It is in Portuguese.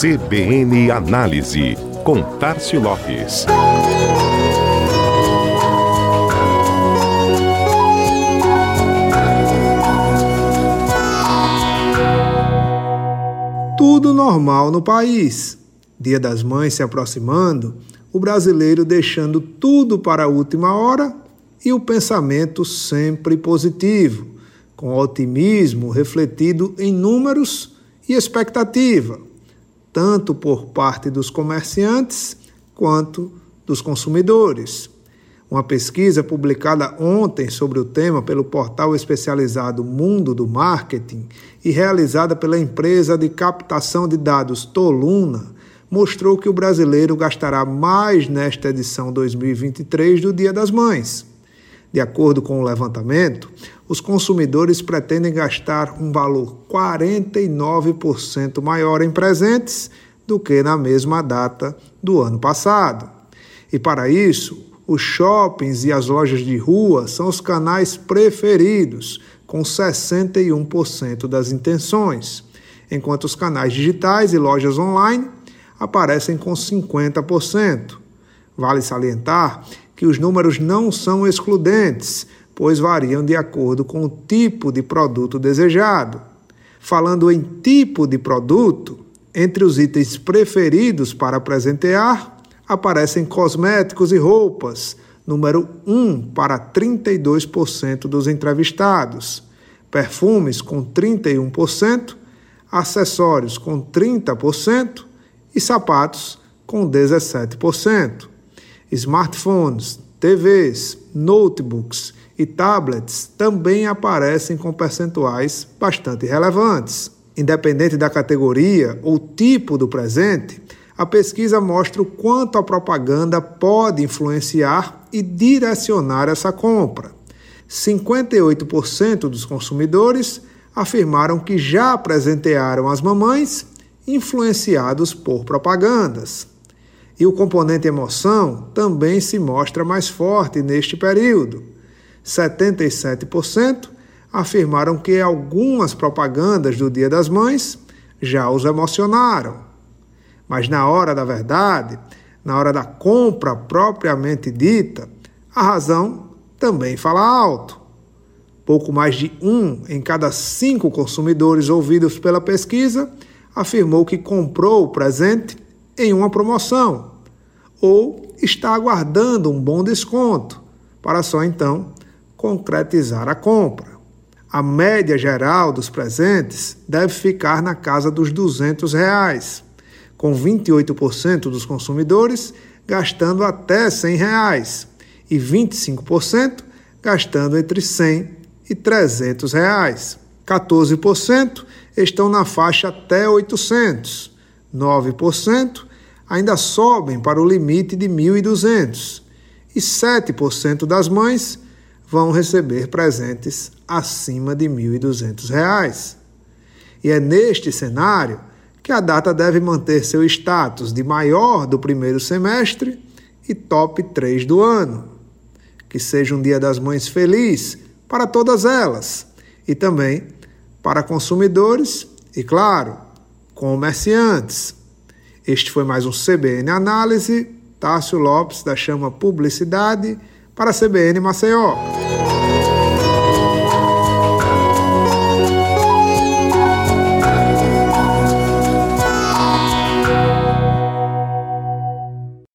CBN Análise, com Tarcio Lopes. Tudo normal no país. Dia das Mães se aproximando, o brasileiro deixando tudo para a última hora e o pensamento sempre positivo, com otimismo refletido em números e expectativa, tanto por parte dos comerciantes quanto dos consumidores. Uma pesquisa publicada ontem sobre o tema pelo portal especializado Mundo do Marketing e realizada pela empresa de captação de dados Toluna mostrou que o brasileiro gastará mais nesta edição 2023 do Dia das Mães. De acordo com o levantamento, os consumidores pretendem gastar um valor 49% maior em presentes do que na mesma data do ano passado. E para isso, os shoppings e as lojas de rua são os canais preferidos, com 61% das intenções, enquanto os canais digitais e lojas online aparecem com 50%. Vale salientar que os números não são excludentes, pois variam de acordo com o tipo de produto desejado. Falando em tipo de produto, entre os itens preferidos para presentear aparecem cosméticos e roupas, número 1 para 32% dos entrevistados, perfumes com 31%, acessórios com 30%, e sapatos com 17%. Smartphones, TVs, notebooks e tablets também aparecem com percentuais bastante relevantes. Independente da categoria ou tipo do presente, a pesquisa mostra o quanto a propaganda pode influenciar e direcionar essa compra. 58% dos consumidores afirmaram que já presentearam as mamães influenciados por propagandas. E o componente emoção também se mostra mais forte neste período. 77% afirmaram que algumas propagandas do Dia das Mães já os emocionaram. Mas na hora da verdade, na hora da compra propriamente dita, a razão também fala alto. Pouco mais de um em cada cinco consumidores ouvidos pela pesquisa afirmou que comprou o presente em uma promoção ou está aguardando um bom desconto para só então concretizar a compra. A média geral dos presentes deve ficar na casa dos 200 reais, com 28% dos consumidores gastando até 100 reais e 25% gastando entre 100 e 300 reais. 14% estão na faixa até 800, 9% ainda sobem para o limite de 1.200 e 7% das mães vão receber presentes acima de R$ 1.200. E é neste cenário que a data deve manter seu status de maior do primeiro semestre e top 3 do ano. Que seja um Dia das Mães feliz para todas elas e também para consumidores e, claro, comerciantes. Este foi mais um CBN Análise. Tássio Lopes, da Chama Publicidade, para a CBN Maceió.